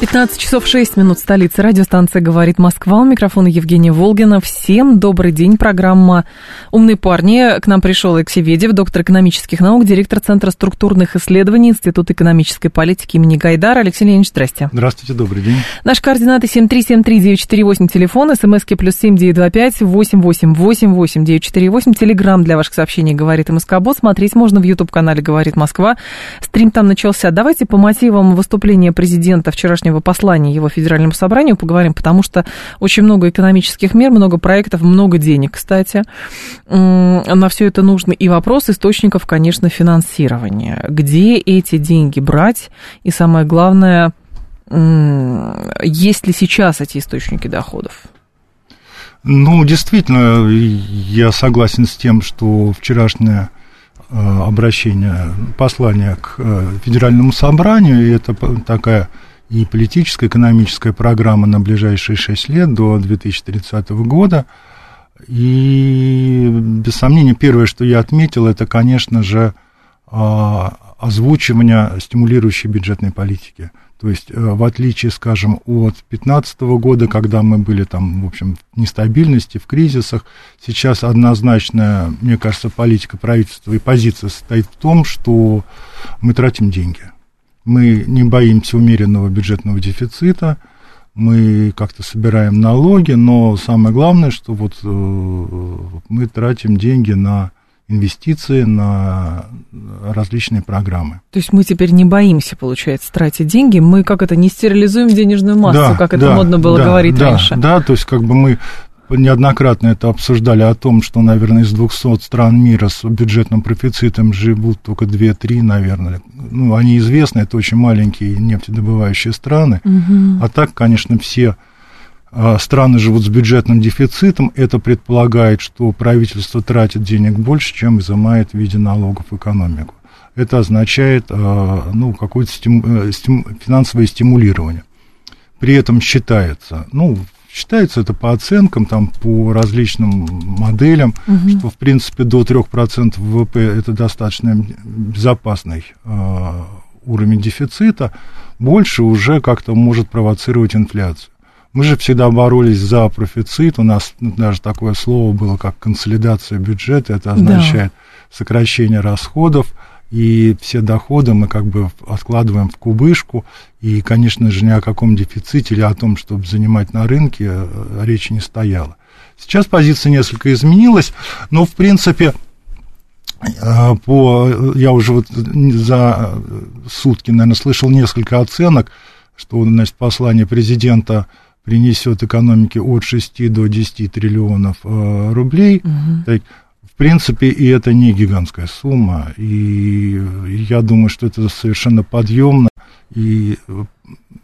15 часов 6 минут столицы. Радиостанция «Говорит Москва». У микрофона Евгения Волгина. Всем добрый день. Программа «Умные парни». К нам пришел Алексей Ведев, доктор экономических наук, директор Центра структурных исследований Института экономической политики имени Гайдара. Алексей Леонидович, здрасте. Здравствуйте, добрый день. Наши координаты 7373948, телефон, смски плюс 7925 888 948, телеграмм для ваших сообщений «Говорит МСК-бот». Смотреть можно в YouTube-канале «Говорит Москва». Стрим там начался. Давайте по мотивам выступления президента вчерашнего послания его федеральному собранию поговорим, потому что очень много экономических мер, много проектов, много денег, кстати. На все это нужно. И вопрос источников, конечно, финансирования. Где эти деньги брать? И самое главное, есть ли сейчас эти источники доходов? Ну, действительно, я согласен с тем, что вчерашнее э, обращение, послание к э, федеральному собранию, это такая и политическая, экономическая программа на ближайшие шесть лет до 2030 года. И, без сомнения, первое, что я отметил, это, конечно же, а, озвучивание стимулирующей бюджетной политики. То есть, э, в отличие, скажем, от 2015 года, когда мы были там, в общем, в нестабильности, в кризисах, сейчас однозначная, мне кажется, политика правительства и позиция состоит в том, что мы тратим деньги мы не боимся умеренного бюджетного дефицита, мы как-то собираем налоги, но самое главное, что вот э, мы тратим деньги на инвестиции, на различные программы. То есть мы теперь не боимся, получается, тратить деньги, мы как это не стерилизуем денежную массу, да, как да, это модно было да, говорить да, раньше. Да, то есть как бы мы неоднократно это обсуждали о том, что, наверное, из 200 стран мира с бюджетным профицитом живут только 2-3, наверное. Ну, они известны, это очень маленькие нефтедобывающие страны. Угу. А так, конечно, все а, страны живут с бюджетным дефицитом. Это предполагает, что правительство тратит денег больше, чем изымает в виде налогов экономику. Это означает а, ну, какое-то стим, э, стим, финансовое стимулирование. При этом считается, ну, Считается это по оценкам, там, по различным моделям, угу. что, в принципе, до 3% ВВП это достаточно безопасный э, уровень дефицита. Больше уже как-то может провоцировать инфляцию. Мы же всегда боролись за профицит. У нас даже такое слово было, как консолидация бюджета. Это означает да. сокращение расходов и все доходы мы как бы откладываем в кубышку, и, конечно же, ни о каком дефиците или о том, чтобы занимать на рынке, э, речи не стояло. Сейчас позиция несколько изменилась, но, в принципе, э, по, я уже вот за сутки, наверное, слышал несколько оценок, что, значит, послание президента принесет экономике от 6 до 10 триллионов э, рублей. Угу. В принципе, и это не гигантская сумма, и я думаю, что это совершенно подъемно, и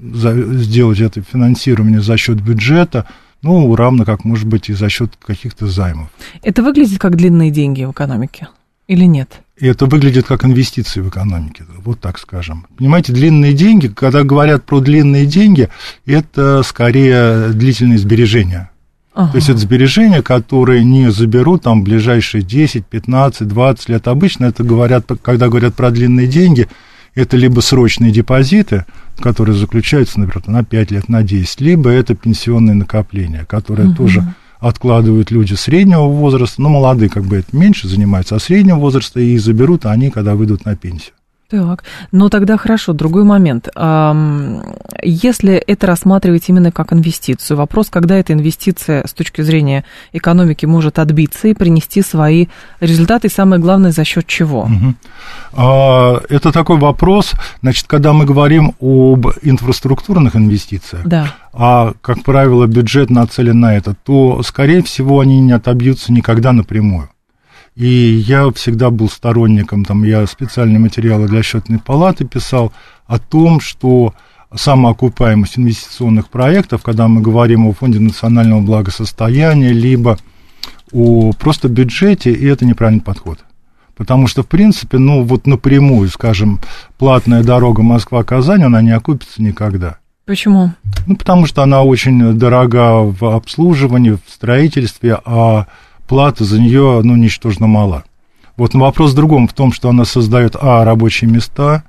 за, сделать это финансирование за счет бюджета, ну, равно как, может быть, и за счет каких-то займов. Это выглядит как длинные деньги в экономике или нет? И это выглядит как инвестиции в экономике, вот так скажем. Понимаете, длинные деньги, когда говорят про длинные деньги, это скорее длительные сбережения. Ага. То есть это сбережения, которые не заберут там в ближайшие 10, 15, 20 лет. Обычно это говорят, когда говорят про длинные деньги, это либо срочные депозиты, которые заключаются, например, на 5 лет, на 10, либо это пенсионные накопления, которые угу. тоже откладывают люди среднего возраста, ну, молодые как бы это меньше занимаются, а среднего возраста и заберут они, когда выйдут на пенсию. Так, но тогда хорошо, другой момент. Если это рассматривать именно как инвестицию, вопрос, когда эта инвестиция с точки зрения экономики может отбиться и принести свои результаты, и самое главное, за счет чего? Угу. Это такой вопрос, значит, когда мы говорим об инфраструктурных инвестициях, да. а, как правило, бюджет нацелен на это, то, скорее всего, они не отобьются никогда напрямую. И я всегда был сторонником, там, я специальные материалы для счетной палаты писал о том, что самоокупаемость инвестиционных проектов, когда мы говорим о фонде национального благосостояния, либо о просто бюджете, и это неправильный подход. Потому что, в принципе, ну, вот напрямую, скажем, платная дорога Москва-Казань, она не окупится никогда. Почему? Ну, потому что она очень дорога в обслуживании, в строительстве, а плата за нее, ну, ничтожно мала. Вот вопрос в другом, в том, что она создает, а, рабочие места,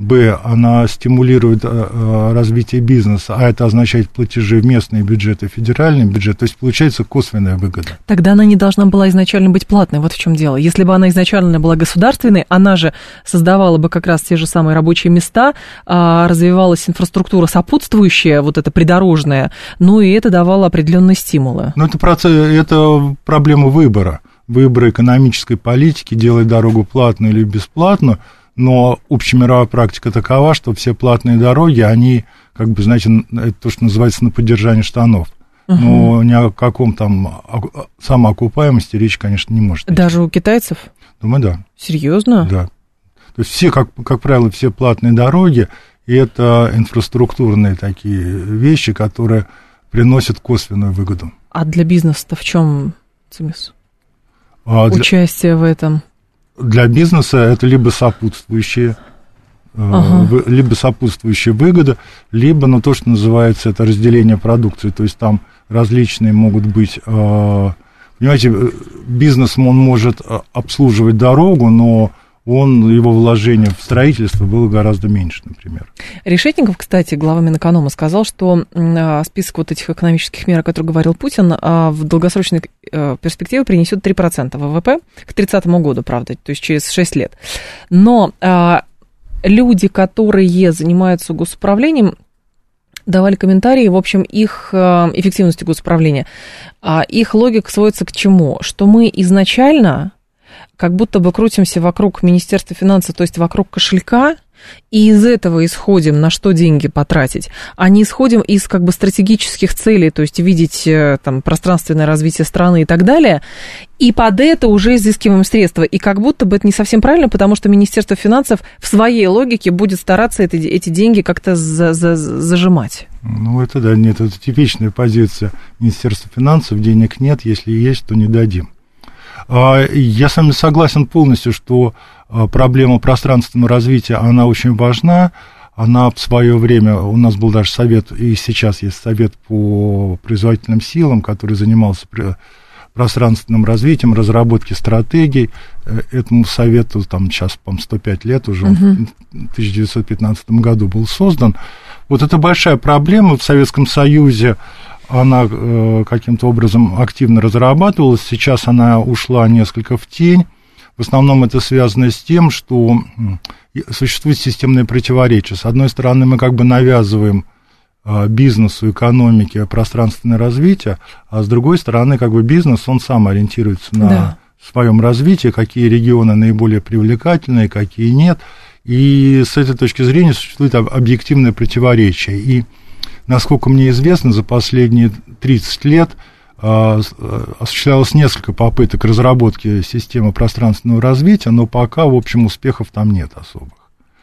б, она стимулирует а, а, развитие бизнеса, а это означает платежи в местные бюджеты, федеральный бюджет, то есть получается косвенная выгода. Тогда она не должна была изначально быть платной, вот в чем дело. Если бы она изначально была государственной, она же создавала бы как раз те же самые рабочие места, а, развивалась инфраструктура сопутствующая, вот эта придорожная, ну и это давало определенные стимулы. Ну это, процесс, это проблема выбора, выбора экономической политики, делать дорогу платную или бесплатную – но общемировая практика такова, что все платные дороги, они, как бы, знаете, это то, что называется на поддержание штанов. uh Но ни о каком там самоокупаемости речь, конечно, не может. Даже у китайцев? Думаю, да. Серьезно? Да. То есть все, как, как правило, все платные дороги, это инфраструктурные такие вещи, которые приносят косвенную выгоду. А для бизнеса-то в чем цимис? А для... Участие в этом? Для бизнеса это либо сопутствующие э, ага. либо сопутствующая выгода, либо, ну, то, что называется, это разделение продукции, то есть там различные могут быть, э, понимаете, э, бизнес, он может обслуживать дорогу, но он, его вложение в строительство было гораздо меньше, например. Решетников, кстати, глава Минэконома сказал, что а, список вот этих экономических мер, о которых говорил Путин, а, в долгосрочной э, перспективе принесет 3% ВВП к 30 году, правда, то есть через 6 лет. Но а, люди, которые занимаются госуправлением, давали комментарии, в общем, их эффективности госуправления. Их логика сводится к чему? Что мы изначально как будто бы крутимся вокруг Министерства финансов, то есть вокруг кошелька, и из этого исходим, на что деньги потратить, а не исходим из как бы стратегических целей, то есть видеть э, там пространственное развитие страны и так далее, и под это уже изыскиваем средства. И как будто бы это не совсем правильно, потому что Министерство финансов в своей логике будет стараться это, эти деньги как-то за, за, зажимать. Ну, это да, нет, это типичная позиция Министерства финансов, денег нет, если есть, то не дадим. А, я с вами согласен полностью, что а, проблема пространственного развития, она очень важна. Она в свое время, у нас был даже совет, и сейчас есть совет по производительным силам, который занимался пространственным развитием, разработки стратегий. Э, этому совету там сейчас, по 105 лет уже, uh-huh. в 1915 году был создан. Вот это большая проблема в Советском Союзе она э, каким-то образом активно разрабатывалась, сейчас она ушла несколько в тень. В основном это связано с тем, что существует системное противоречие. С одной стороны, мы как бы навязываем э, бизнесу, экономике пространственное развитие, а с другой стороны, как бы бизнес, он сам ориентируется на да. своем развитии, какие регионы наиболее привлекательные, какие нет. И с этой точки зрения существует объективное противоречие. И насколько мне известно, за последние 30 лет а, осуществлялось несколько попыток разработки системы пространственного развития, но пока, в общем, успехов там нет особых.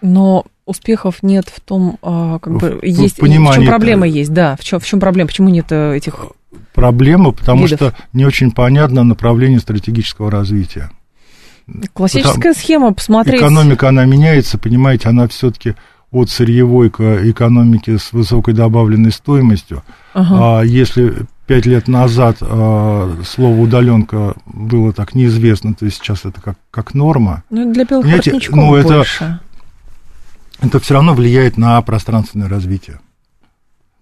Но успехов нет в том, а, как бы, в, есть, в, в чем проблема есть, да, в чем, в чем проблема, почему нет э, этих Проблема, потому видов? что не очень понятно направление стратегического развития. Классическая Потому схема, посмотреть. Экономика, она меняется, понимаете, она все-таки от сырьевой к экономике с высокой добавленной стоимостью. Ага. А если пять лет назад а, слово удаленка было так неизвестно, то есть сейчас это как, как норма. Ну, для белых Понимаете, ну, это, больше. это все равно влияет на пространственное развитие.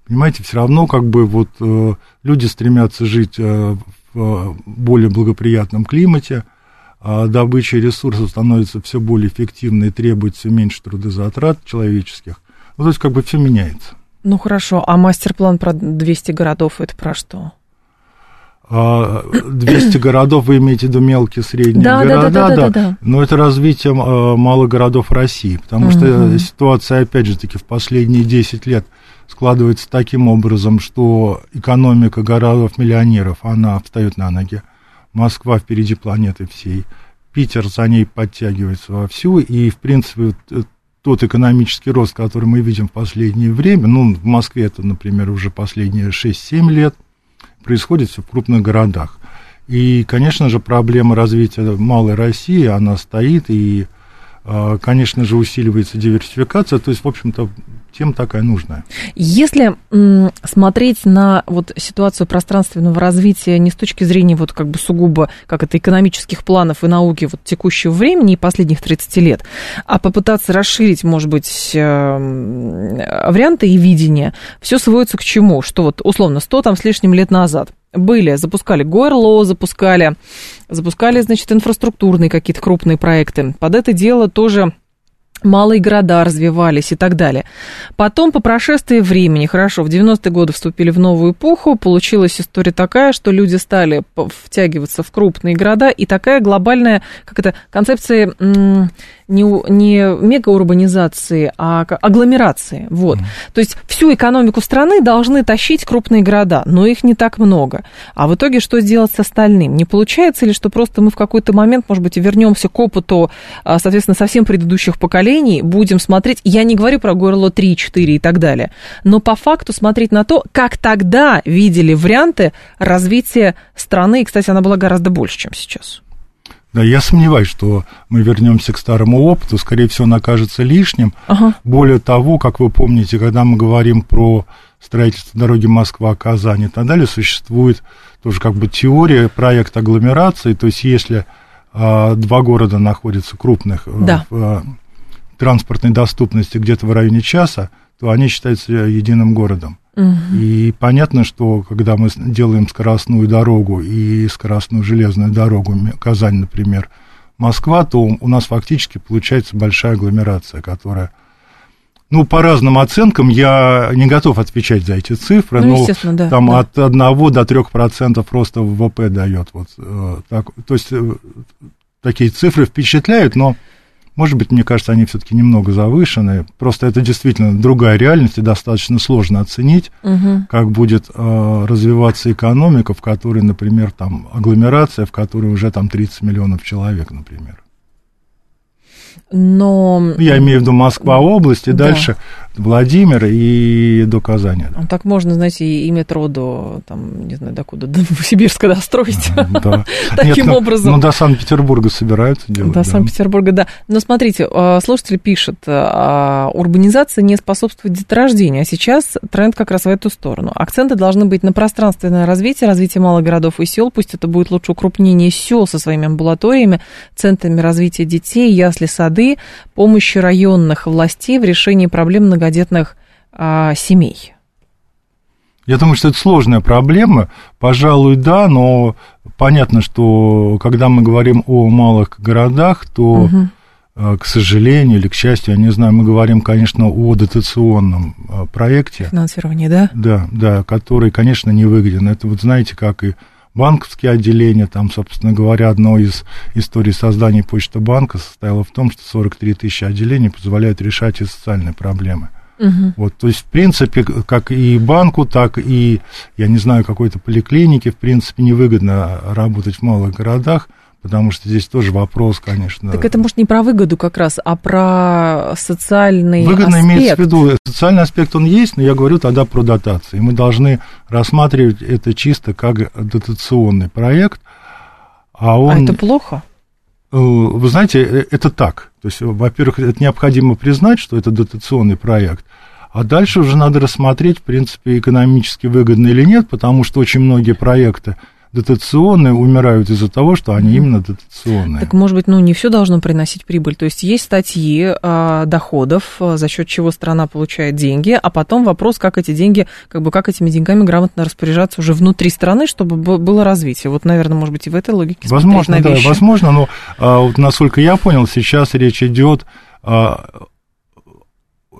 Понимаете, все равно как бы вот э, люди стремятся жить э, в более благоприятном климате, добыча ресурсов становится все более эффективной, требует все меньше трудозатрат человеческих. Ну, то есть как бы все меняется. Ну хорошо, а мастер-план про 200 городов это про что? 200 а, городов, вы имеете в виду мелкие, средние да, города, да, да, да, да, да. но это развитие а, малых городов России, потому угу. что ситуация, опять же таки, в последние 10 лет складывается таким образом, что экономика городов-миллионеров, она встает на ноги, Москва впереди планеты всей, Питер за ней подтягивается вовсю, и, в принципе, э, тот экономический рост, который мы видим в последнее время, ну, в Москве это, например, уже последние 6-7 лет, происходит все в крупных городах. И, конечно же, проблема развития малой России, она стоит, и, а, конечно же, усиливается диверсификация, то есть, в общем-то, тем такая нужная. Если смотреть на вот ситуацию пространственного развития не с точки зрения вот как бы сугубо как это экономических планов и науки вот текущего времени и последних 30 лет, а попытаться расширить, может быть, э, варианты и видения, все сводится к чему? Что вот условно 100 там с лишним лет назад были, запускали ГОРЛО, запускали, запускали, значит, инфраструктурные какие-то крупные проекты. Под это дело тоже малые города развивались и так далее. Потом, по прошествии времени, хорошо, в 90-е годы вступили в новую эпоху, получилась история такая, что люди стали втягиваться в крупные города, и такая глобальная, как это, концепция не, не мегаурбанизации, а агломерации. Вот. Mm. То есть всю экономику страны должны тащить крупные города, но их не так много. А в итоге что сделать с остальным? Не получается ли, что просто мы в какой-то момент, может быть, вернемся к опыту, а, соответственно, совсем предыдущих поколений, будем смотреть, я не говорю про горло 3, 4 и так далее, но по факту смотреть на то, как тогда видели варианты развития страны, и, кстати, она была гораздо больше, чем сейчас. Да, я сомневаюсь, что мы вернемся к старому опыту, скорее всего, он окажется лишним. Ага. Более того, как вы помните, когда мы говорим про строительство дороги Москва-Казань и так далее, существует тоже как бы теория проекта агломерации, то есть если а, два города находятся крупных э, да. в а, транспортной доступности где-то в районе часа, то они считаются единым городом. Угу. И понятно, что когда мы делаем скоростную дорогу и скоростную железную дорогу, Казань, например, Москва, то у нас фактически получается большая агломерация, которая... Ну, по разным оценкам, я не готов отвечать за эти цифры, ну, но да, там да. от 1 до 3% роста ВВП дает. Вот, э, так, то есть э, такие цифры впечатляют, но может быть, мне кажется, они все-таки немного завышены. Просто это действительно другая реальность, и достаточно сложно оценить, угу. как будет э, развиваться экономика, в которой, например, там агломерация, в которой уже там 30 миллионов человек, например. Но... Я имею в виду Москва область и да. дальше Владимир и до Казани. Да. Так можно, знаете, и метро до, там, не знаю, до куда, до Новосибирска достроить. Да. Таким ну, образом. Ну, до Санкт-Петербурга собираются делать. До Санкт-Петербурга, да. Но смотрите, а, слушатель пишет, а, урбанизация не способствует деторождению, а сейчас тренд как раз в эту сторону. Акценты должны быть на пространственное развитие, развитие малых городов и сел, пусть это будет лучше укрупнение сел со своими амбулаториями, центрами развития детей, ясли, сады, помощи районных властей в решении проблем многодетных а, семей? Я думаю, что это сложная проблема. Пожалуй, да, но понятно, что когда мы говорим о малых городах, то, угу. к сожалению или к счастью, я не знаю, мы говорим, конечно, о дотационном а, проекте. Финансирование, да? Да, да, который, конечно, не выгоден. Это вот знаете, как и банковские отделения, там, собственно говоря, одно из историй создания почты банка состояло в том, что 43 тысячи отделений позволяют решать и социальные проблемы. Угу. Вот, то есть, в принципе, как и банку, так и, я не знаю, какой-то поликлинике, в принципе, невыгодно работать в малых городах, потому что здесь тоже вопрос, конечно. Так это, может, не про выгоду как раз, а про социальный Выгодно аспект. имеется в виду, социальный аспект он есть, но я говорю тогда про дотации. Мы должны рассматривать это чисто как дотационный проект, а он... А это плохо? Э, вы знаете, э, это так. То есть, во-первых, это необходимо признать, что это дотационный проект, а дальше уже надо рассмотреть, в принципе, экономически выгодно или нет, потому что очень многие проекты дотационные умирают из-за того, что они именно дотационные. Так, может быть, ну, не все должно приносить прибыль. То есть есть статьи э, доходов, э, за счет чего страна получает деньги, а потом вопрос, как эти деньги, как бы как этими деньгами грамотно распоряжаться уже внутри страны, чтобы было развитие. Вот, наверное, может быть, и в этой логике Возможно, да, вещи. возможно, но а, вот, насколько я понял, сейчас речь идет а,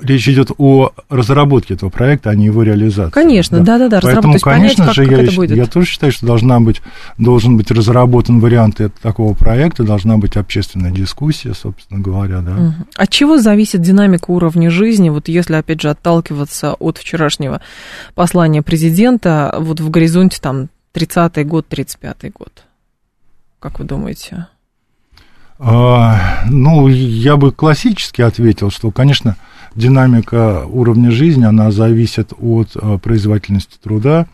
речь идет о разработке этого проекта, а не его реализации. Конечно, да-да-да. Поэтому, конечно понять, же, как, я, как я тоже считаю, что должна быть, должен быть разработан вариант такого проекта, должна быть общественная дискуссия, собственно говоря, да. Угу. От чего зависит динамика уровня жизни, вот если, опять же, отталкиваться от вчерашнего послания президента, вот в горизонте там 30-й год, 35-й год? Как вы думаете? А, ну, я бы классически ответил, что, конечно, динамика уровня жизни, она зависит от э, производительности труда,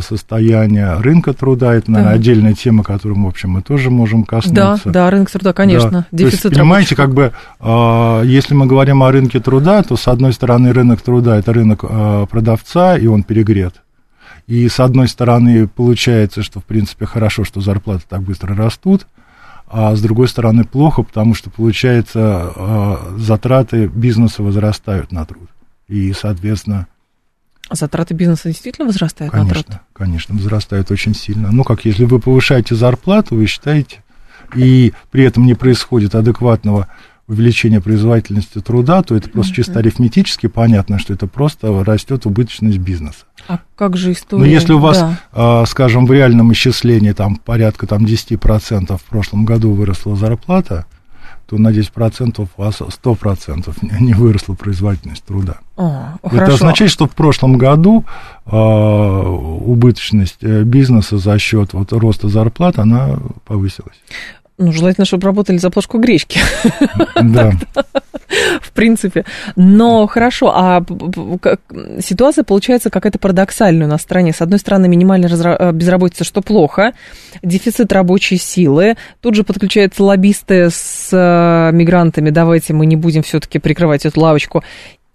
состояния рынка труда. Это, наверное, да. отдельная тема, которую, в общем, мы тоже можем коснуться. Да, да, рынок труда, конечно. Да. Дефицит То есть, понимаете, как бы, э, если мы говорим о рынке труда, то, с одной стороны, рынок труда – это рынок э, продавца, и он перегрет. И, с одной стороны, получается, что, в принципе, хорошо, что зарплаты так быстро растут, а с другой стороны плохо, потому что, получается, а, затраты бизнеса возрастают на труд. И, соответственно... Затраты бизнеса действительно возрастают конечно, на труд? Конечно, возрастают очень сильно. Ну, как если вы повышаете зарплату, вы считаете, и при этом не происходит адекватного увеличения производительности труда, то это просто чисто арифметически понятно, что это просто растет убыточность бизнеса. А как же история? Но ну, если у вас, да. а, скажем, в реальном исчислении там порядка там, 10% в прошлом году выросла зарплата, то на 10% у вас 100% не выросла производительность труда. О, Это хорошо. означает, что в прошлом году э, убыточность бизнеса за счет вот, роста зарплат, она повысилась. Ну, желательно, чтобы работали за плошку гречки. Да. В принципе. Но хорошо, а ситуация получается какая-то парадоксальная у нас в стране. С одной стороны, минимальная э, безработица, что плохо, дефицит рабочей силы, тут же подключаются лоббисты с э, мигрантами, давайте мы не будем все-таки прикрывать эту лавочку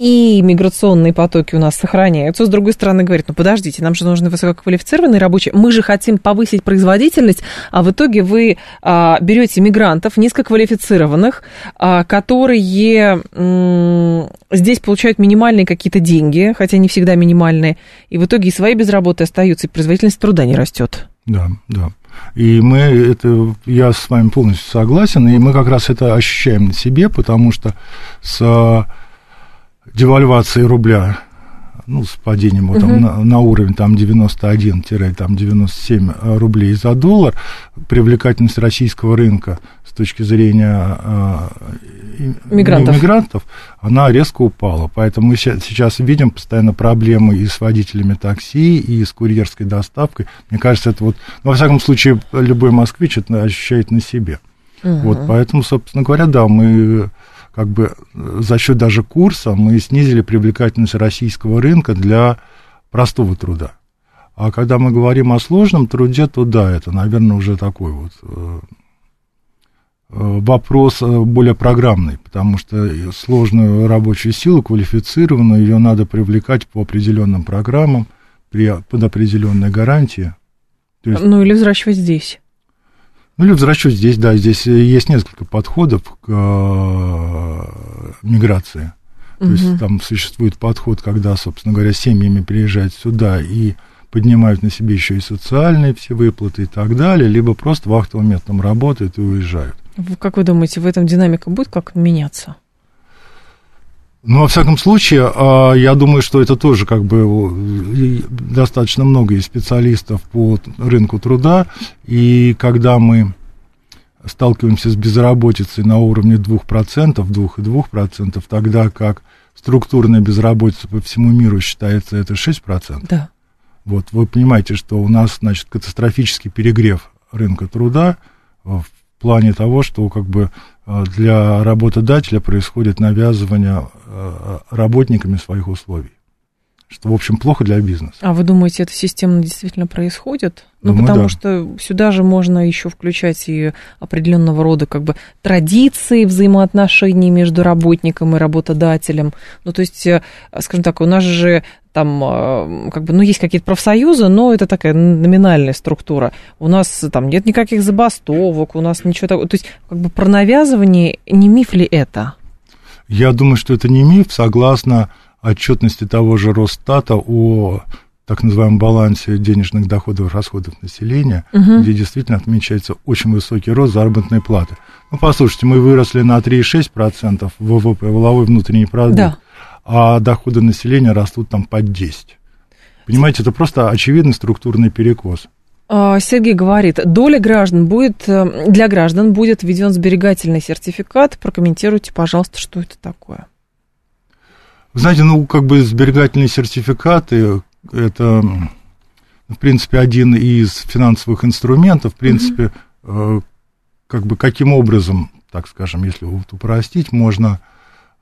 и миграционные потоки у нас сохраняются. С другой стороны, говорит, ну подождите, нам же нужны высококвалифицированные рабочие. Мы же хотим повысить производительность, а в итоге вы а, берете мигрантов низкоквалифицированных, а, которые здесь получают минимальные какие-то деньги, хотя не всегда минимальные, и в итоге и свои без работы остаются, и производительность труда не растет. Да, да. И мы это, я с вами полностью согласен, и мы как раз это ощущаем на себе, потому что с девальвации рубля, ну, с падением вот, там, на, на уровень там 91-97 рублей за доллар, привлекательность российского рынка с точки зрения э, мигрантов. мигрантов, она резко упала. Поэтому мы сейчас видим постоянно проблемы и с водителями такси, и с курьерской доставкой. Мне кажется, это вот, ну, во всяком случае, любой москвич это ощущает на себе. Угу. Вот, поэтому, собственно говоря, да, мы как бы за счет даже курса мы снизили привлекательность российского рынка для простого труда. А когда мы говорим о сложном труде, то да, это, наверное, уже такой вот э, э, вопрос э, более программный, потому что сложную рабочую силу, квалифицированную, ее надо привлекать по определенным программам, при, под определенной гарантии. есть, ну или взращивать здесь. Ну, или возвращусь здесь, да, здесь есть несколько подходов к миграции. То угу. есть там существует подход, когда, собственно говоря, семьями приезжают сюда и поднимают на себе еще и социальные все выплаты и так далее, либо просто вахтовым методом работают и уезжают. Как вы думаете, в этом динамика будет как меняться? Ну, во всяком случае, а, я думаю, что это тоже как бы достаточно много есть специалистов по рынку труда, и когда мы сталкиваемся с безработицей на уровне 2%, 2,2%, тогда как структурная безработица по всему миру считается это 6%. Да. Вот вы понимаете, что у нас, значит, катастрофический перегрев рынка труда в плане того, что как бы а, для работодателя происходит навязывание а, работниками своих условий. Что, в общем, плохо для бизнеса. А вы думаете, это системно действительно происходит? Ну, Думаю, потому да. что сюда же можно еще включать и определенного рода как бы традиции взаимоотношений между работником и работодателем. Ну, то есть, э, скажем так, у нас же там э, как бы, ну, есть какие-то профсоюзы, но это такая номинальная структура. У нас там нет никаких забастовок, у нас ничего такого. То есть, как бы про навязывание, не миф ли это? Я думаю, что это не миф, согласно отчетности того же Росстата о так называемом балансе денежных доходов и расходов населения, Мгм. где действительно отмечается очень высокий рост заработной платы. Ну, послушайте, мы выросли на 3,6% ВВП, валовой внутренний продукт, Да. а доходы населения растут там под 10. Понимаете, это просто очевидный структурный перекос. А, Сергей говорит, доля граждан будет, э, для граждан будет введен сберегательный сертификат. Прокомментируйте, пожалуйста, что это такое. Знаете, ну, как бы сберегательные сертификаты, это, в принципе, один из финансовых инструментов, в принципе, э, как бы каким образом, так скажем, если упростить, можно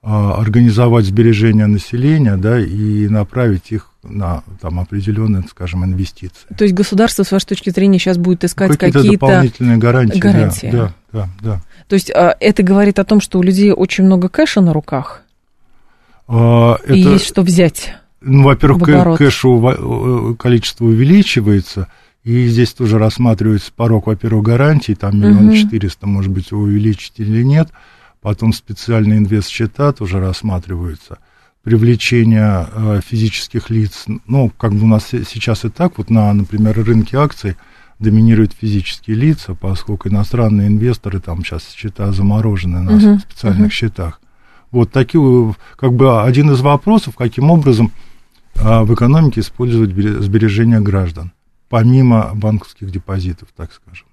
э, организовать сбережения населения, да, и направить их на там определенные, скажем, инвестиции. То есть государство, с вашей точки зрения, сейчас будет искать Какие-то, какие-то... дополнительные гарантии. да, гарантии. Да, да, да. То есть а, это говорит о том, что у людей очень много кэша на руках, А, и это- есть что взять. Ну, во-первых, кэшу во- количество увеличивается, и здесь тоже рассматривается порог, во-первых, гарантий, там миллион четыреста, может быть, увеличить или нет, потом специальные инвест-счета тоже рассматриваются, привлечение э, физических лиц, ну, как бы у нас се- сейчас и так, вот на, например, рынке акций доминируют физические лица, поскольку иностранные инвесторы, там сейчас счета заморожены на Мгм, специальных мгм. счетах. Вот такие, как бы один из вопросов, каким образом а, в экономике использовать бере- сбережения граждан, помимо банковских депозитов, так скажем.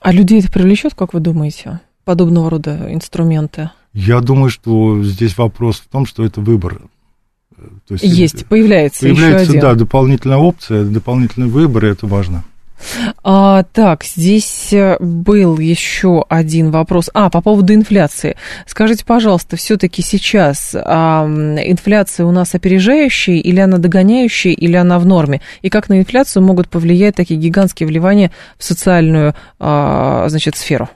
А людей это привлечет, как вы думаете, подобного рода инструменты? Я думаю, что здесь вопрос в том, что это выбор. Э, То есть, Есть, появляется, появляется, еще один. да, дополнительная опция, дополнительный выбор, и это важно. А, так, здесь э, был еще один вопрос. А, по поводу инфляции. Скажите, пожалуйста, все-таки сейчас а, инфляция у нас опережающая, или она догоняющая, или она в норме? И как на инфляцию могут повлиять такие гигантские вливания в социальную, а, значит, сферу?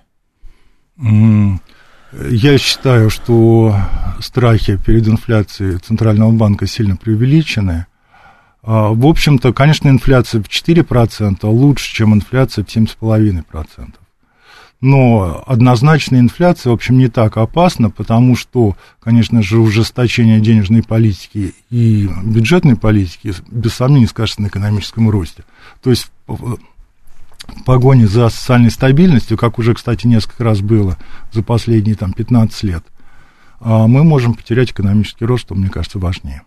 Я считаю, что страхи перед инфляцией Центрального банка сильно преувеличены. А, В общем-то, конечно, инфляция в 4% лучше, чем инфляция в 7,5%. Но однозначно инфляция, в общем, не так опасна, потому что, конечно же, ужесточение денежной политики и бюджетной политики без сомнений скажется на экономическом росте. То есть в погоне за социальной стабильностью, как уже, кстати, несколько раз было за последние там, 15 лет, а, мы можем потерять экономический рост, что, мне кажется, важнее.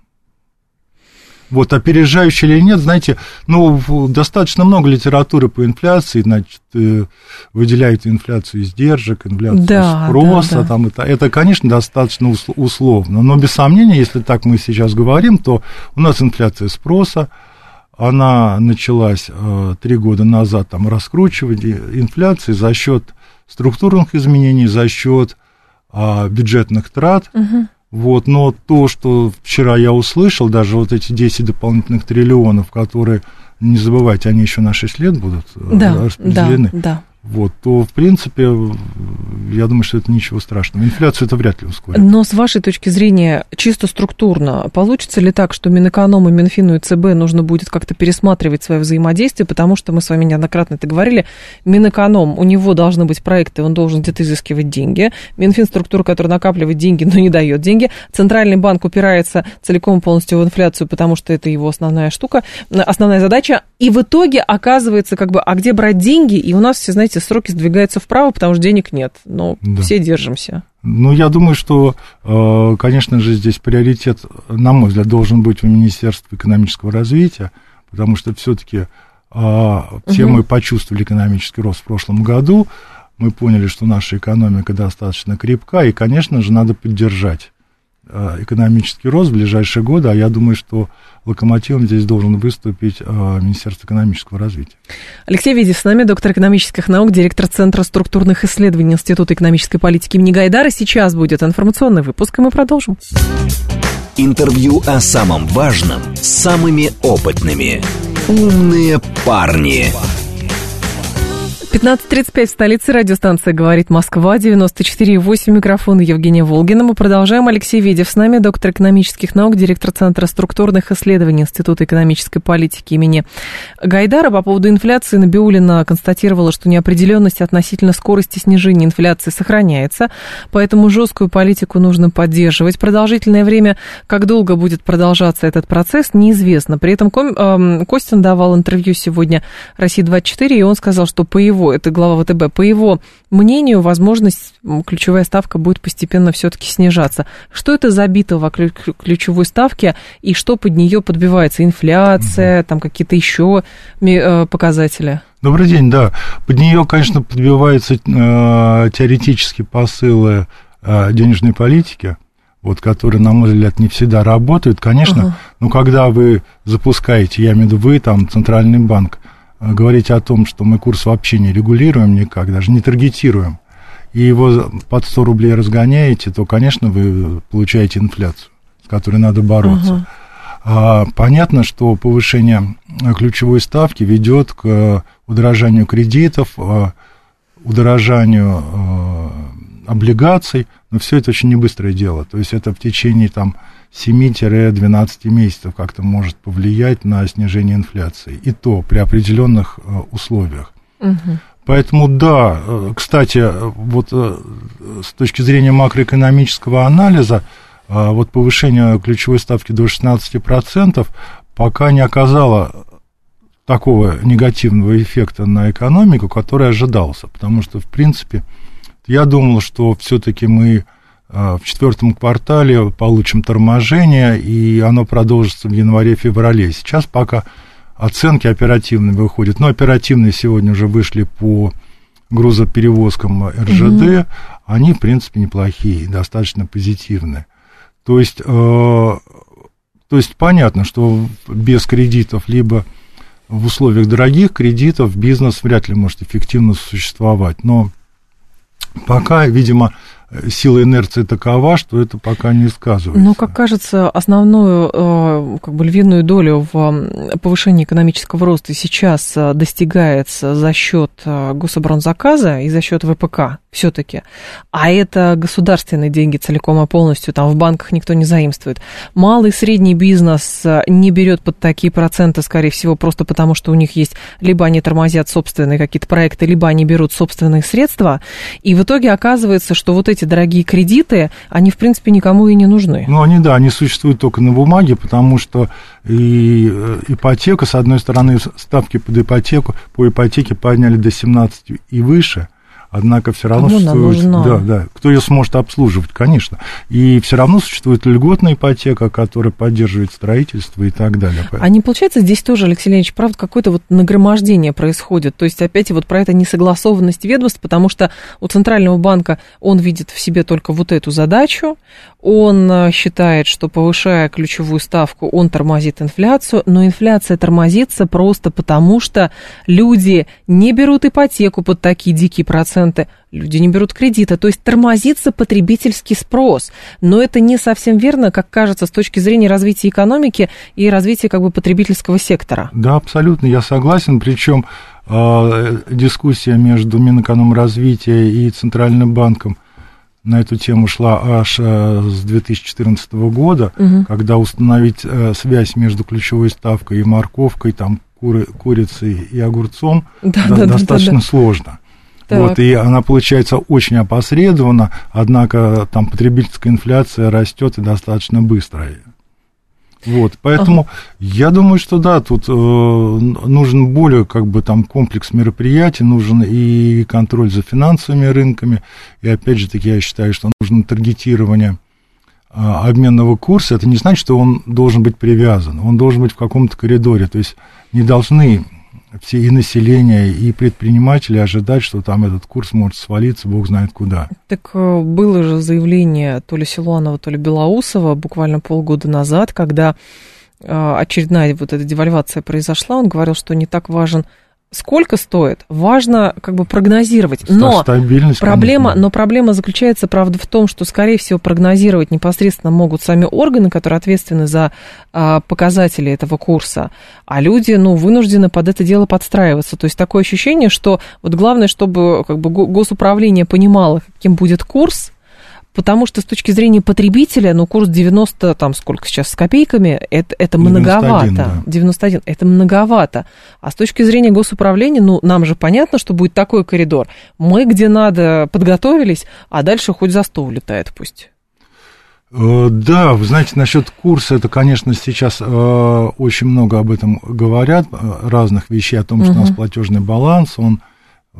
Вот, опережающий или нет, знаете, ну, достаточно много литературы по инфляции, значит, э, выделяют инфляцию издержек, инфляцию Да, спроса, да, да. там, это, это, конечно, достаточно ус- условно, но без сомнения, если так мы сейчас говорим, то у нас инфляция спроса, она началась э, три года назад там раскручивание инфляции за счет структурных изменений, за счет а, бюджетных трат. Вот, но то, что вчера я услышал, даже вот эти 10 дополнительных триллионов, которые, не забывайте, они еще на 6 лет будут э, Да, да, распределены, да. Вот, то, в принципе, я думаю, что это ничего страшного. Инфляцию это вряд ли ускорит. Но с вашей точки зрения, чисто структурно, получится ли так, что Минэконом и Минфину и ЦБ нужно будет как-то пересматривать свое взаимодействие, потому что мы с вами неоднократно это говорили, Минэконом, у него должны быть проекты, он должен где-то изыскивать деньги, Минфин структура, которая накапливает деньги, но не дает деньги, Центральный банк упирается целиком полностью в инфляцию, потому что это его основная штука, основная задача, и в итоге оказывается, как бы, а где брать деньги, и у нас все, знаете, сроки сдвигаются вправо, потому что денег нет, но Да. все держимся. Ну, я думаю, что, э, конечно же, здесь приоритет, на мой взгляд, должен быть у Министерства экономического развития, потому что все-таки все мы почувствовали экономический рост в прошлом году, мы поняли, что наша экономика достаточно крепка, и, конечно же, надо поддержать э, экономический рост в ближайшие годы, а я думаю, что локомотивом здесь должен выступить э, Министерство экономического развития. Алексей Ведев с нами, доктор экономических наук, директор Центра структурных исследований Института экономической политики имени Гайдара. Сейчас будет информационный выпуск, и мы продолжим. Интервью о самом важном с самыми опытными. «Умные парни». 15.35 в столице радиостанция «Говорит Москва», 94,8 микрофон Евгения Волгина. Мы продолжаем. Алексей Ведев с нами, доктор экономических наук, директор Центра структурных исследований Института экономической политики имени Гайдара. По поводу инфляции Набиулина констатировала, что неопределенность относительно скорости снижения инфляции сохраняется, поэтому жесткую политику нужно поддерживать. Продолжительное время, как долго будет продолжаться этот процесс, неизвестно. При этом Костин давал интервью сегодня «России-24», и он сказал, что по его это глава ВТБ, по его мнению, возможность, ключевая ставка будет постепенно все-таки снижаться. Что это за битва вокруг ключевой ставки и что под нее подбивается? Инфляция, угу. там какие-то еще э, показатели? Добрый день, да. Под нее, конечно, подбиваются э, теоретические посылы э, денежной политики, вот, которые, на мой взгляд, не всегда работают. Конечно, uh-huh. но когда вы запускаете, я имею в виду вы, там, Центральный банк, говорить о том, что мы курс вообще не регулируем никак, даже не таргетируем, и его под 100 рублей разгоняете, то, конечно, вы получаете инфляцию, с которой надо бороться. Uh-huh. А, понятно, что повышение ключевой ставки ведет к удорожанию кредитов, а, удорожанию облигаций, но все это очень небыстрое дело. То есть это в течение там 7-12 месяцев как-то может повлиять на снижение инфляции. И то при определенных э, условиях. Угу. Поэтому да, э, кстати, вот э, с точки зрения макроэкономического анализа, вот повышение ключевой ставки до 16% пока не оказало такого негативного эффекта на экономику, который ожидался. Потому что, в принципе, я думал, что все-таки мы в четвертом квартале получим торможение, и оно продолжится в январе-феврале. Сейчас пока оценки оперативные выходят, но оперативные сегодня уже вышли по грузоперевозкам РЖД, угу. они, в принципе, неплохие, достаточно позитивные. То есть, э, то есть понятно, что без кредитов, либо в условиях дорогих кредитов бизнес вряд ли может эффективно существовать. Но пока, видимо, сила инерции такова, что это пока не сказывается. Но, как кажется, основную, э, как бы львиную долю в повышении экономического роста сейчас э, достигается за счет э, гособоронзаказа и за счет ВПК все-таки. А это государственные деньги целиком и полностью, там в банках никто не заимствует. Малый и средний бизнес не берет под такие проценты, скорее всего, просто потому, что у них есть, либо они тормозят собственные какие-то проекты, либо они берут собственные средства. И в итоге оказывается, что вот эти эти дорогие кредиты, они, в принципе, никому и не нужны. Ну, они, да, они существуют только на бумаге, потому что и э, ипотека, с одной стороны, ставки под ипотеку, по ипотеке подняли до 17 и выше, Однако все равно Кому существует... Да, да. Кто ее сможет обслуживать, конечно. И все равно существует льготная ипотека, которая поддерживает строительство и так далее. А не получается здесь тоже, Алексей Леонидович, правда, какое-то вот нагромождение происходит? То есть опять вот про это несогласованность ведомств, потому что у Центрального банка он видит в себе только вот эту задачу, он э, считает, что повышая ключевую ставку, он тормозит инфляцию, но инфляция тормозится просто потому, что люди не берут ипотеку под такие дикие проценты, проценты, люди не берут кредита, то есть тормозится потребительский спрос. Но это не совсем верно, как кажется, с точки зрения развития экономики и развития как бы потребительского сектора. Да, абсолютно, я согласен, причем э, дискуссия между Минэкономразвития и Центральным банком на эту тему шла аж э, с 2014 года, угу. когда установить э, связь между ключевой ставкой и морковкой, там, куры, курицей и огурцом да, да, достаточно да, да. сложно. Так. Вот, и она получается очень опосредованно, однако там потребительская инфляция растет и достаточно быстро. Вот, поэтому ага. я думаю, что да, тут э, нужен более как бы там комплекс мероприятий, нужен и контроль за финансовыми рынками, и опять же таки я считаю, что нужно таргетирование э, обменного курса. Это не значит, что он должен быть привязан, он должен быть в каком-то коридоре, то есть не должны все и население, и предприниматели ожидать, что там этот курс может свалиться, бог знает куда. Так э, было же заявление то ли Силуанова, то ли Белоусова буквально полгода назад, когда э, очередная вот эта девальвация произошла, он говорил, что не так важен сколько стоит, важно как бы прогнозировать. Но проблема, конечно. но проблема заключается, правда, в том, что, скорее всего, прогнозировать непосредственно могут сами органы, которые ответственны за а, показатели этого курса, а люди, ну, вынуждены под это дело подстраиваться. То есть такое ощущение, что вот главное, чтобы как бы го- госуправление понимало, каким будет курс, Потому что с точки зрения потребителя, ну, курс 90, там, сколько сейчас, с копейками, это, это 91, многовато. да. 91, это многовато. А с точки зрения госуправления, ну, нам же понятно, что будет такой коридор. Мы где надо подготовились, а дальше хоть за стол летает пусть. Э, Да, вы знаете, насчет курса, это, конечно, сейчас э, очень много об этом говорят, э, разных вещей, о том, что у нас платежный баланс, он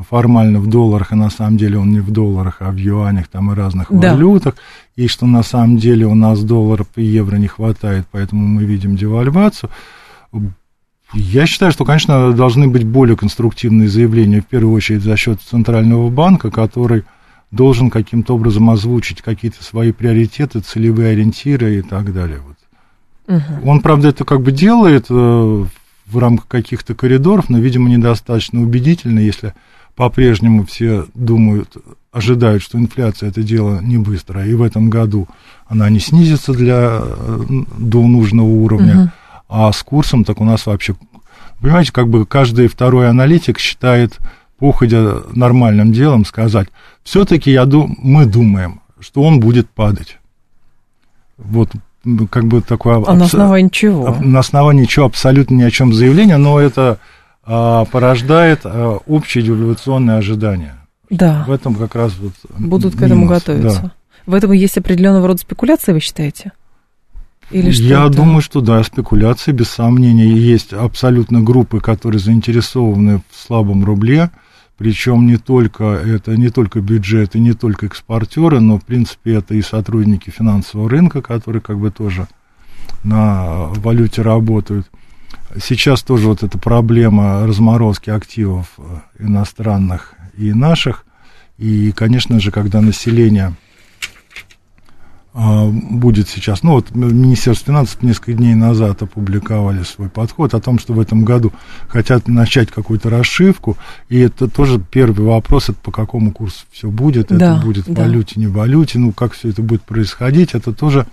формально в долларах, а на самом деле он не в долларах, а в юанях там и разных Да. валютах, и что на самом деле у нас долларов и евро не хватает, поэтому мы видим девальвацию. Я считаю, что, конечно, должны быть более конструктивные заявления, в первую очередь за счет Центрального банка, который должен каким-то образом озвучить какие-то свои приоритеты, целевые ориентиры и так далее. Вот. Он, правда, это как бы делает э, в рамках каких-то коридоров, но, видимо, недостаточно убедительно, если по-прежнему все думают, ожидают, что инфляция это дело не быстро, и в этом году она не снизится для, э, до нужного уровня, а с курсом так у нас вообще, понимаете, как бы каждый второй аналитик считает походя нормальным делом сказать, все-таки я дум, мы думаем, что он будет падать. Вот как бы такое... А на абс- основании чего? на основании чего абсолютно ни о чем заявление, но это а, порождает а, общее девальвационное ожидание. Да, В этом как раз вот будут к этому минус, готовиться. да. В этом есть определенного рода спекуляция, вы считаете? Или что Я это? думаю, что да, спекуляции, без сомнения. Есть абсолютно группы, которые заинтересованы в слабом рубле, причем не только, это не только бюджет и не только экспортеры, но, в принципе, это и сотрудники финансового рынка, которые как бы тоже на валюте работают. Сейчас тоже вот эта проблема разморозки активов э, иностранных и наших. И, конечно же, когда население а, будет сейчас, ну вот Министерство финансов несколько дней назад опубликовали свой подход о том, что в этом году хотят начать какую-то расшивку, и это тоже первый вопрос, это по какому курсу все будет, Да, это будет в да. валюте, не в валюте, ну как все это будет происходить, это тоже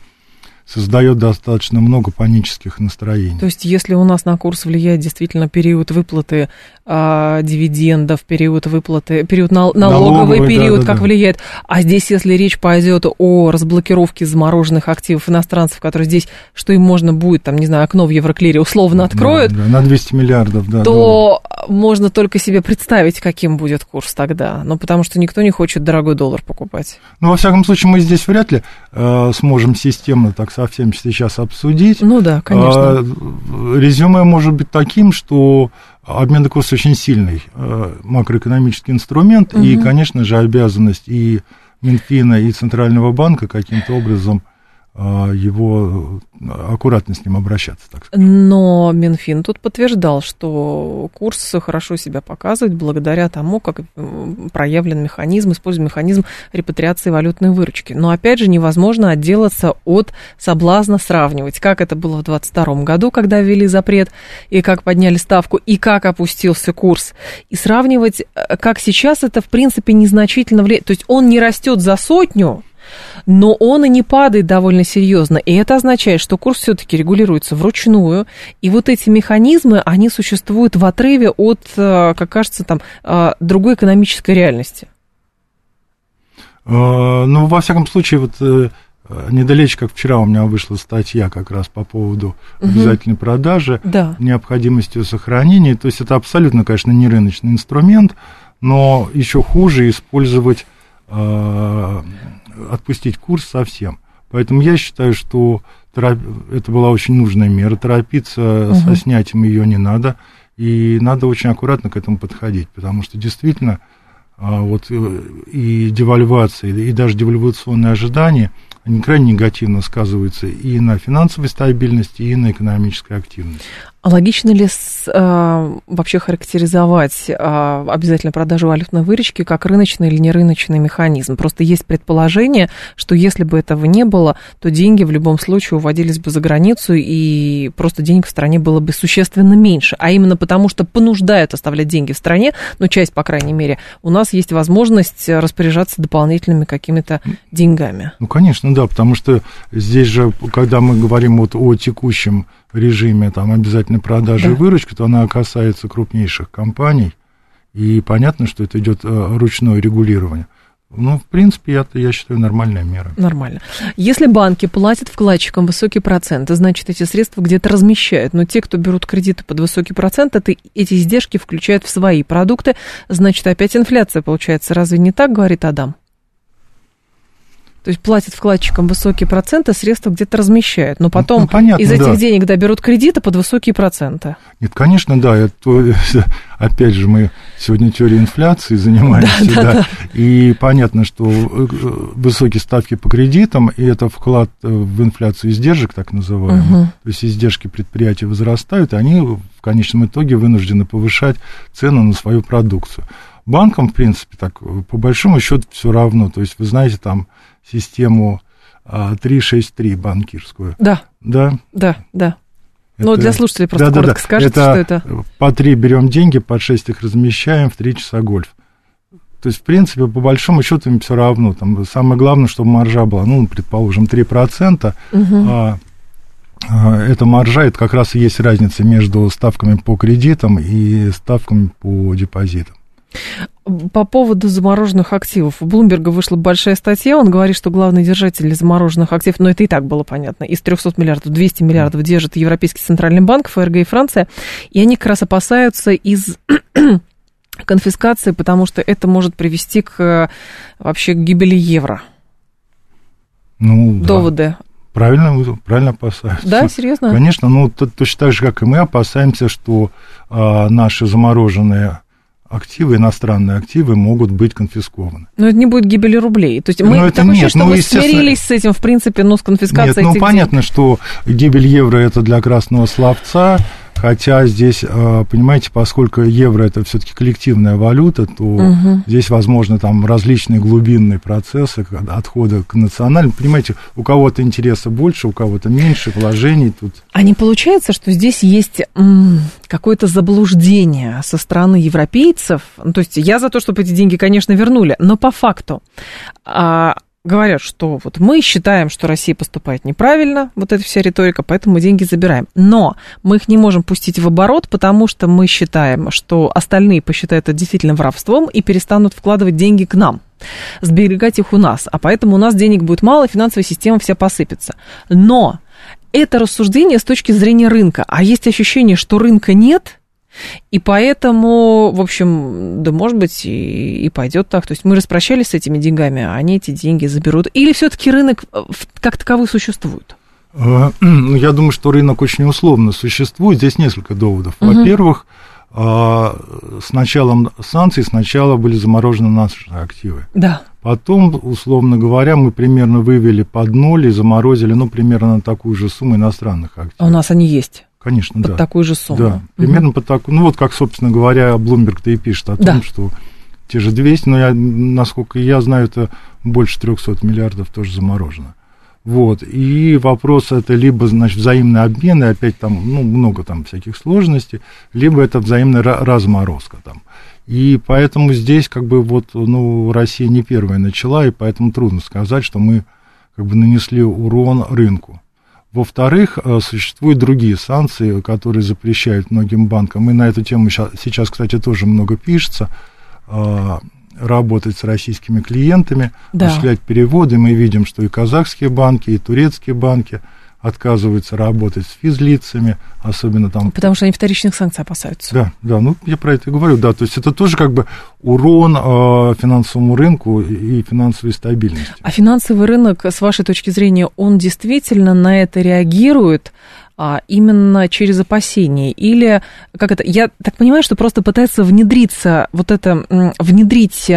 создает достаточно много панических настроений. То есть, если у нас на курс влияет действительно период выплаты а, дивидендов, период выплаты, период нал- налоговый, Налоговый, период, да, да, как да. влияет. А здесь, если речь пойдет о разблокировке замороженных активов иностранцев, которые здесь, что им можно будет, там, не знаю, окно в Евроклире условно откроют, Да, да, на 200 миллиардов, да. то можно только себе представить, каким будет курс тогда. Ну, потому что никто не хочет дорогой доллар покупать. Ну, во всяком случае, мы здесь вряд ли э, сможем системно так совсем сейчас обсудить. Ну да, конечно. А, резюме может быть таким, что обменный курс очень сильный э, макроэкономический инструмент, и, конечно же, обязанность и Минфина, и Центрального банка каким-то образом его э, аккуратно с ним обращаться, так сказать. Но Минфин тут подтверждал, что курс хорошо себя показывает благодаря тому, как м, проявлен механизм, используем механизм репатриации валютной выручки. Но опять же невозможно отделаться от соблазна сравнивать, как это было в 2022 году, когда ввели запрет, и как подняли ставку, и как опустился курс. И сравнивать, э, как сейчас это в принципе незначительно влияет. То есть он не растет за сотню, но он и не падает довольно серьезно. И это означает, что курс все-таки регулируется вручную. И вот эти механизмы, они существуют в отрыве от, э, как кажется, там, э, другой экономической реальности. Э, Ну, во всяком случае, вот недалече, как вчера у меня вышла статья как раз по поводу обязательной продажи, Да. необходимостью сохранения. То есть это абсолютно, конечно, не рыночный инструмент, но еще хуже использовать, э, отпустить курс совсем. Поэтому я считаю, что это была очень нужная мера. Торопиться со снятием ее не надо. И надо очень аккуратно к этому подходить, потому что действительно а, вот э, и девальвация, и даже девальвационные ожидания, они крайне негативно сказываются и на финансовой стабильности, и на экономической активности. Логично ли с, э, вообще характеризовать э, обязательно продажу валютной выручки как рыночный или нерыночный механизм? Просто есть предположение, что если бы этого не было, то деньги в любом случае уводились бы за границу, и просто денег в стране было бы существенно меньше. А именно потому, что понуждают оставлять деньги в стране, ну, часть, по крайней мере, у нас есть возможность распоряжаться дополнительными какими-то деньгами. Ну, конечно, да, потому что здесь же, когда мы говорим вот о текущем режиме там, обязательной продажи да. и выручки, то она касается крупнейших компаний, и понятно, что это идет э, ручное регулирование. Ну, в принципе, это, я считаю, нормальная мера. Нормально. Если банки платят вкладчикам высокие проценты, значит, эти средства где-то размещают. Но те, кто берут кредиты под высокий процент, это, эти издержки включают в свои продукты. Значит, опять инфляция получается. Разве не так, говорит Адам? То есть платят вкладчикам высокие проценты, средства где-то размещают, но потом ну, понятно, из этих да. денег да, берут кредиты под высокие проценты. Нет, конечно, да. Это, опять же, мы сегодня теорией инфляции занимаемся, да, да, да. И понятно, что э, высокие ставки по кредитам, и это вклад э, в инфляцию издержек, так называемый. Угу. То есть издержки предприятия возрастают, и они в конечном итоге вынуждены повышать цену на свою продукцию. Банкам, в принципе, так, по большому счету все равно. То есть, вы знаете, там систему 363 а, банкирскую. Да. Да? Да, да. Ну, для слушателей просто да, коротко да, да. скажите, это что это. По три берем деньги, по шесть их размещаем, в три часа гольф. То есть, в принципе, по большому счету им все равно. Там самое главное, чтобы маржа была, ну, предположим, 3%. Угу. А, а, эта маржа, это как раз и есть разница между ставками по кредитам и ставками по депозитам. По поводу замороженных активов. У Блумберга вышла большая статья, он говорит, что главный держатель замороженных активов, но это и так было понятно, из 300 миллиардов 200 миллиардов держит Европейский центральный банк, ФРГ и Франция, и они как раз опасаются из конфискации, потому что это может привести к вообще к гибели евро. Ну, Доводы. Да. Правильно, правильно опасаются. Да, серьезно? Конечно, ну точно так же, как и мы опасаемся, что а, наши замороженные активы, иностранные активы могут быть конфискованы. Но это не будет гибели рублей. То есть мы, ну, это нет, ощущение, что ну, мы смирились с этим, в принципе, ну, с конфискацией Нет, ну, понятно, денег. что гибель евро это для красного словца, Хотя здесь, э, понимаете, поскольку евро это все-таки коллективная валюта, то угу. здесь возможны там различные глубинные процессы отхода к национальному. Понимаете, у кого-то интереса больше, у кого-то меньше вложений тут. А не получается, что здесь есть какое-то заблуждение со стороны европейцев? Ну, то есть я за то, чтобы эти деньги, конечно, вернули, но по факту а, говорят, что вот мы считаем, что Россия поступает неправильно, вот эта вся риторика, поэтому мы деньги забираем. Но мы их не можем пустить в оборот, потому что мы считаем, что остальные посчитают это действительно воровством и перестанут вкладывать деньги к нам сберегать их у нас, а поэтому у нас денег будет мало, финансовая система вся посыпется. Но это рассуждение с точки зрения рынка, а есть ощущение, что рынка нет – и поэтому, в общем, да, может быть, и, и пойдет так. То есть мы распрощались с этими деньгами, а они эти деньги заберут. Или все-таки рынок э, как таковой существует? Э, ну, я думаю, что рынок очень условно существует. Здесь несколько доводов. Во-первых, а, с началом санкций сначала были заморожены наши активы. Да. Потом, условно говоря, мы примерно вывели под ноль и заморозили, ну, примерно на такую же сумму иностранных активов. А у нас они есть? Конечно, под да. такую же сумму. Да, примерно угу. под такую. Ну, вот как, собственно говоря, Блумберг-то и пишет о да. том, что те же 200, но я, насколько я знаю, это больше 300 миллиардов тоже заморожено. Вот, и вопрос это либо, значит, взаимный обмен, и опять там, ну, много там всяких сложностей, либо это взаимная разморозка там. И поэтому здесь, как бы, вот, ну, Россия не первая начала, и поэтому трудно сказать, что мы, как бы, нанесли урон рынку. Во-вторых, э, существуют другие санкции, которые запрещают многим банкам. И на эту тему сейчас, кстати, тоже много пишется. Э, работать с российскими клиентами, да. осуществлять переводы. Мы видим, что и казахские банки, и турецкие банки отказываются работать с физлицами, особенно там... Потому что они вторичных санкций опасаются. Да, да, ну я про это и говорю, да, то есть это тоже как бы урон э, финансовому рынку и финансовой стабильности. А финансовый рынок, с вашей точки зрения, он действительно на это реагирует а, именно через опасения? Или как это? Я так понимаю, что просто пытается внедриться, вот это, внедрить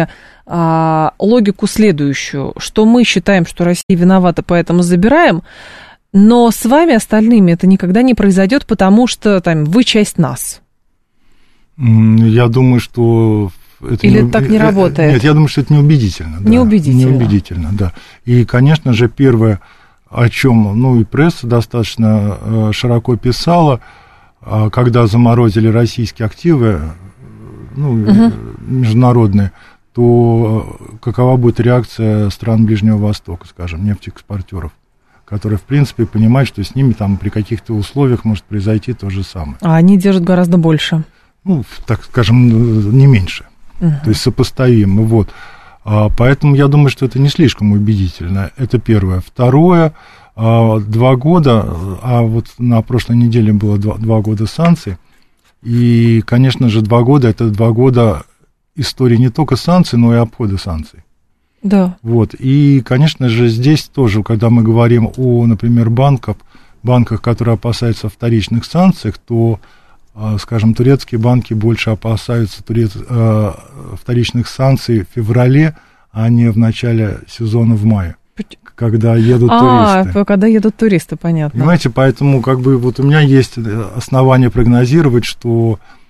а, логику следующую, что мы считаем, что Россия виновата, поэтому забираем, но с вами остальными это никогда не произойдет, потому что там вы часть нас. Я думаю, что это Или не, так не э, работает? Нет, я думаю, что это неубедительно. Неубедительно. Да, неубедительно, да. И, конечно же, первое, о чем, ну, и пресса достаточно э, широко писала, а, когда заморозили российские активы, ну, угу. международные, то какова будет реакция стран Ближнего Востока, скажем, нефтеэкспортеров? Которые, в принципе, понимают, что с ними там при каких-то условиях может произойти то же самое. А они держат гораздо больше. Ну, так скажем, не меньше. Угу. То есть сопоставимо. Вот. А, поэтому я думаю, что это не слишком убедительно. Это первое. Второе, а, два года, а вот на прошлой неделе было два, два года санкций. И, конечно же, два года это два года истории не только санкций, но и обхода санкций. Да. Вот. И, конечно же, здесь тоже, когда мы говорим о, например, банках, банках, которые опасаются вторичных санкций, то, а, скажем, турецкие банки больше опасаются турец... А, вторичных санкций в феврале, а не в начале сезона в мае когда едут а, туристы. когда едут туристы, понятно. Понимаете, поэтому как бы вот у меня есть основания прогнозировать, что а,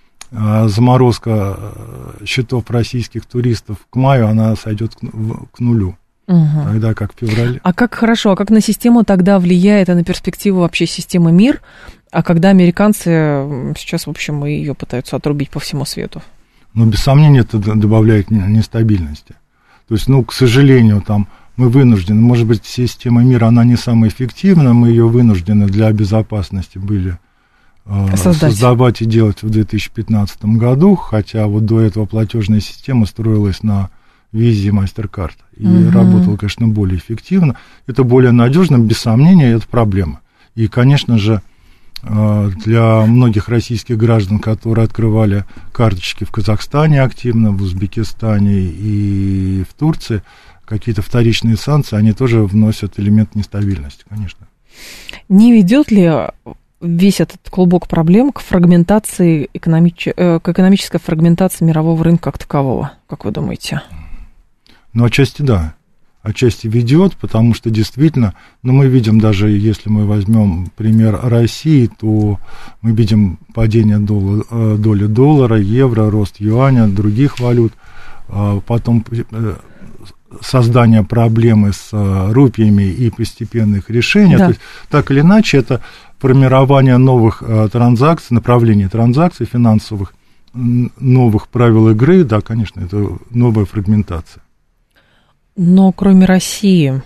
заморозка э, счетов российских туристов к маю, она сойдет к нулю. Угу. Тогда как в феврале. А как хорошо, а как на систему тогда влияет, а на перспективу вообще системы МИР, а когда американцы сейчас, в общем, ее пытаются отрубить по всему свету? Ну, без сомнения, это добавляет нестабильности. То есть, ну, к сожалению, там мы вынуждены, может быть, система мира, она не самая эффективна, мы ее вынуждены для безопасности были Создать. создавать и делать в 2015 году, хотя вот до этого платежная система строилась на визе MasterCard и угу. работала, конечно, более эффективно. Это более надежно, без сомнения, это проблема. И, конечно же, э, для многих российских граждан, которые открывали карточки в Казахстане активно, в Узбекистане и в Турции, какие-то вторичные санкции, они тоже вносят элемент нестабильности, конечно. Не ведет ли весь этот клубок проблем к фрагментации, экономич... Э, к экономической фрагментации мирового рынка как такового, как вы думаете? Ну, отчасти да. Отчасти ведет, потому что действительно, ну, мы видим даже, если мы возьмем пример России, то мы видим падение дола, э, доли доллара, евро, рост юаня, других валют, а потом э, создание проблемы с рупиями и постепенных решений. Да. То есть, так или иначе, это формирование новых э, транзакций, направления транзакций финансовых, новых правил игры, да, конечно, это новая фрагментация. Но кроме России,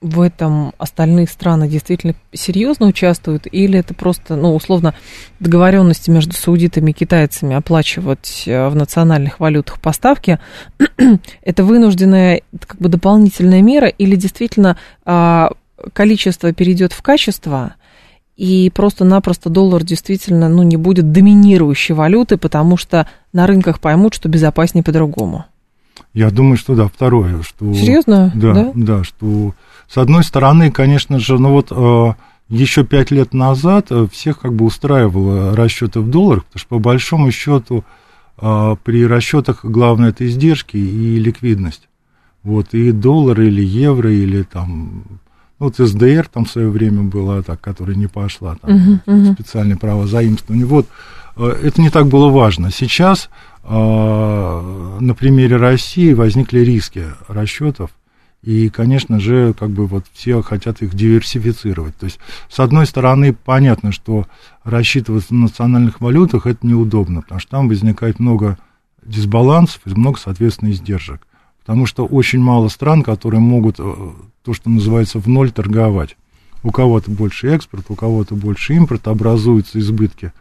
в этом остальные страны действительно серьезно участвуют, или это просто, ну, условно, договоренности между саудитами и китайцами оплачивать э, в национальных валютах поставки, это вынужденная как бы дополнительная мера, или действительно а, количество перейдет в качество, и просто-напросто доллар действительно ну, не будет доминирующей валюты, потому что на рынках поймут, что безопаснее по-другому. Я думаю, что да, второе, что... Серьезно? Да, да, да что с одной стороны, конечно же, ну вот э, еще пять лет назад э, всех как бы устраивало расчеты в долларах, потому что по большому счету э, при расчетах главное это издержки и ликвидность. Вот, и доллар или евро, или там ну, вот СДР там в свое время была, так, которая не пошла, там, uh-huh, uh-huh. специальное право заимствования. Вот, э, это не так было важно. Сейчас э, на примере России возникли риски расчетов, и, конечно же, как бы вот все хотят их диверсифицировать. То есть, с одной стороны, понятно, что рассчитываться на национальных валютах это неудобно, потому что там возникает много дисбалансов и много, соответственно, издержек. Потому что очень мало стран, которые могут э, то, что называется, в ноль торговать. У кого-то больше экспорт, у кого-то больше импорт, образуются избытки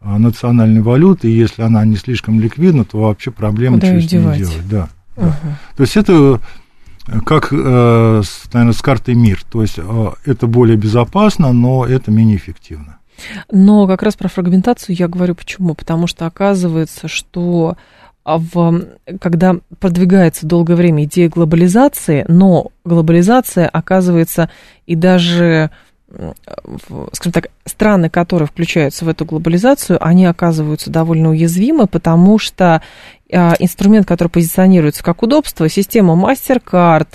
а, национальной валюты, и если она не слишком ликвидна, то вообще проблема Куда с ней делать. Да, угу. да. То есть это Как, э, с, наверное, с картой МИР. То есть э, это более безопасно, но это менее эффективно. Но как раз про фрагментацию я говорю почему. Потому что оказывается, что в, когда продвигается долгое время идея глобализации, но глобализация оказывается и даже скажем так, страны, которые включаются в эту глобализацию, они оказываются довольно уязвимы, потому что а, инструмент, который позиционируется как удобство, система MasterCard,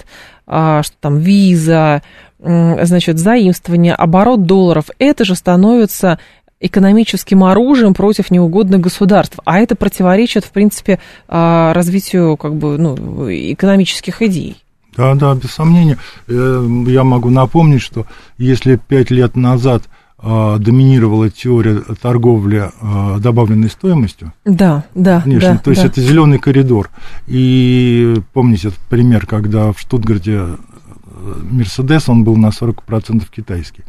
а, что там, Visa, значит, заимствование, оборот долларов, это же становится экономическим оружием против неугодных государств. А это противоречит, в принципе, а, развитию как бы, ну, экономических идей. Да, да, без сомнения. Э, я могу напомнить, что если пять лет назад а, доминировала теория торговли а, добавленной стоимостью. Да, да. Конечно, да, то есть да. это зеленый коридор. И помните этот пример, когда в Штутгарте Мерседес, он был на 40% китайский.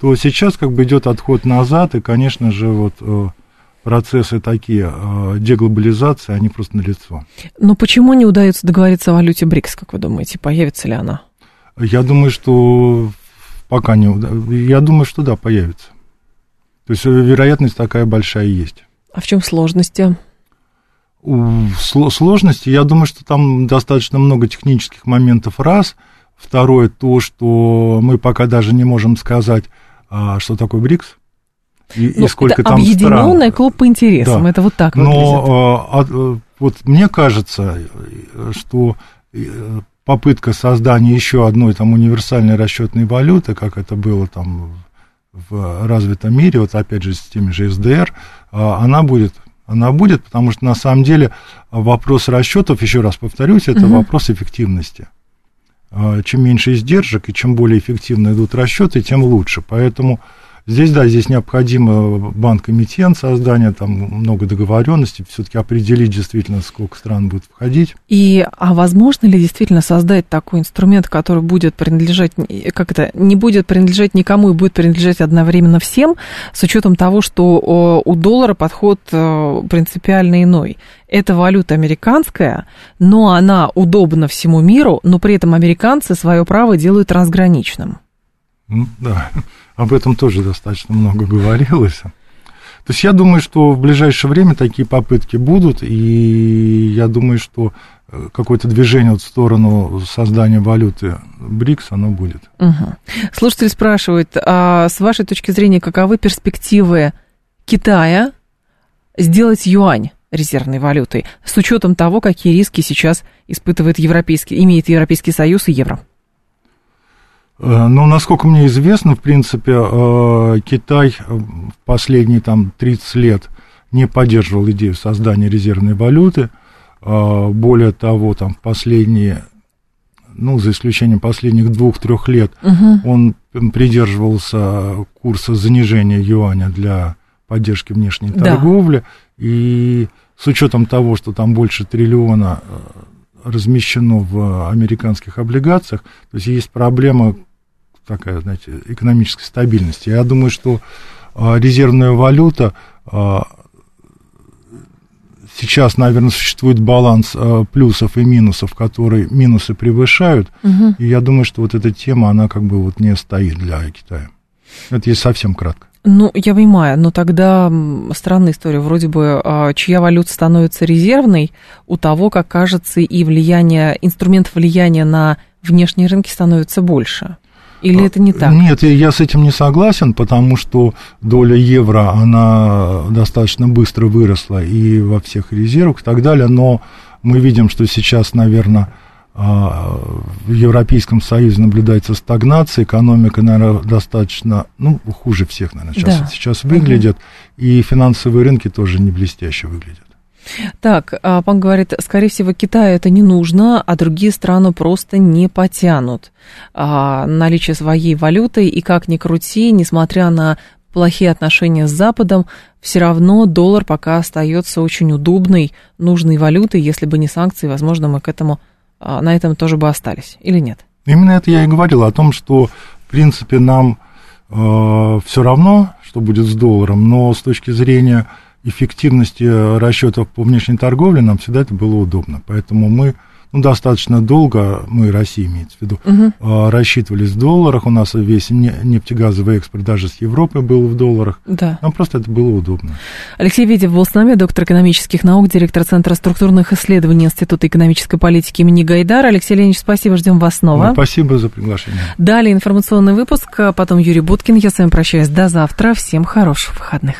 То сейчас как бы идет отход назад, и, конечно же, вот э, процессы такие, э, деглобализации, они просто налицо. Но почему не удается договориться о валюте БРИКС, как вы думаете, появится ли она? Я думаю, что пока не удается. Я думаю, что да, появится. То есть вероятность такая большая есть. А в чем сложности? Сложности, я думаю, что там достаточно много технических моментов, раз. Второе, то, что мы пока даже не можем сказать, что такое БРИКС. И, ну, и сколько это там объединенный стран. клуб по интересам, да. это вот так выглядит. Но а, а, вот мне кажется, что э, попытка создания еще одной там универсальной расчетной валюты, как это было там в развитом мире, вот опять же с теми же СДР, а, она будет. Она будет, потому что на самом деле вопрос расчетов, еще раз повторюсь, это угу. вопрос эффективности. Чем меньше издержек и чем более эффективно идут расчеты, тем лучше. Поэтому Здесь, да, здесь необходимо банк-эмитент создание, там много договоренностей, все-таки определить действительно, сколько стран будет входить. И, а возможно ли действительно создать такой инструмент, который будет принадлежать, как это, не будет принадлежать никому и будет принадлежать одновременно всем, с учетом того, что у доллара подход э, принципиально иной. Это валюта американская, но она удобна всему миру, но при этом американцы свое право делают трансграничным. Да, об этом тоже достаточно много говорилось. То есть я думаю, что в ближайшее время такие попытки будут, и я думаю, что э, какое-то движение вот в сторону создания валюты БРИКС, оно будет. Угу. Слушатель спрашивает, а с вашей точки зрения, каковы перспективы Китая сделать юань резервной валютой, с учетом того, какие риски сейчас испытывает Европейский, имеет Европейский Союз и евро? Э, ну, насколько мне известно, в принципе, э, Китай в последние там 30 лет не поддерживал идею создания резервной валюты. Э, более того, там в последние, ну, за исключением последних двух-трех лет, угу. он придерживался курса занижения юаня для поддержки внешней да. торговли. И с учетом того, что там больше триллиона размещено в американских облигациях, то есть есть проблема такая, знаете, экономической стабильности. Я думаю, что а, резервная валюта а, сейчас, наверное, существует баланс а, плюсов и минусов, которые минусы превышают. Угу. И я думаю, что вот эта тема, она как бы вот не стоит для Китая. Это есть совсем кратко. Ну, я понимаю, но тогда странная история. Вроде бы, чья валюта становится резервной, у того, как кажется, и влияние, инструмент влияния на внешние рынки становится больше. Или это не так? Нет, я с этим не согласен, потому что доля евро, она достаточно быстро выросла и во всех резервах и так далее, но мы видим, что сейчас, наверное, а, в Европейском Союзе наблюдается стагнация, экономика, наверное, достаточно, ну, хуже всех, наверное, сейчас, да. сейчас выглядит, угу. и финансовые рынки тоже не блестяще выглядят. Так, а, пан говорит, скорее всего, Китаю это не нужно, а другие страны просто не потянут а, наличие своей валюты, и как ни крути, несмотря на плохие отношения с Западом, все равно доллар пока остается очень удобной, нужной валютой. Если бы не санкции, возможно, мы к этому, а, на этом тоже бы остались. Или нет? Именно это я и говорил о том, что, в принципе, нам э, все равно, что будет с долларом, но с точки зрения эффективности расчетов по внешней торговле нам всегда это было удобно. Поэтому мы, ну, достаточно долго, мы, Россия имеется в виду, Мгм. рассчитывались в долларах, у нас весь не- нефтегазовый экспорт даже с Европы был в долларах, Да. нам просто это было удобно. Алексей Ведев был с нами, доктор экономических наук, директор Центра структурных исследований Института экономической политики имени Гайдара. Алексей Леонидович, спасибо, ждем вас снова. Ну, спасибо за приглашение. Далее информационный выпуск, а потом Юрий Буткин. Я с вами прощаюсь до завтра. Всем хороших выходных.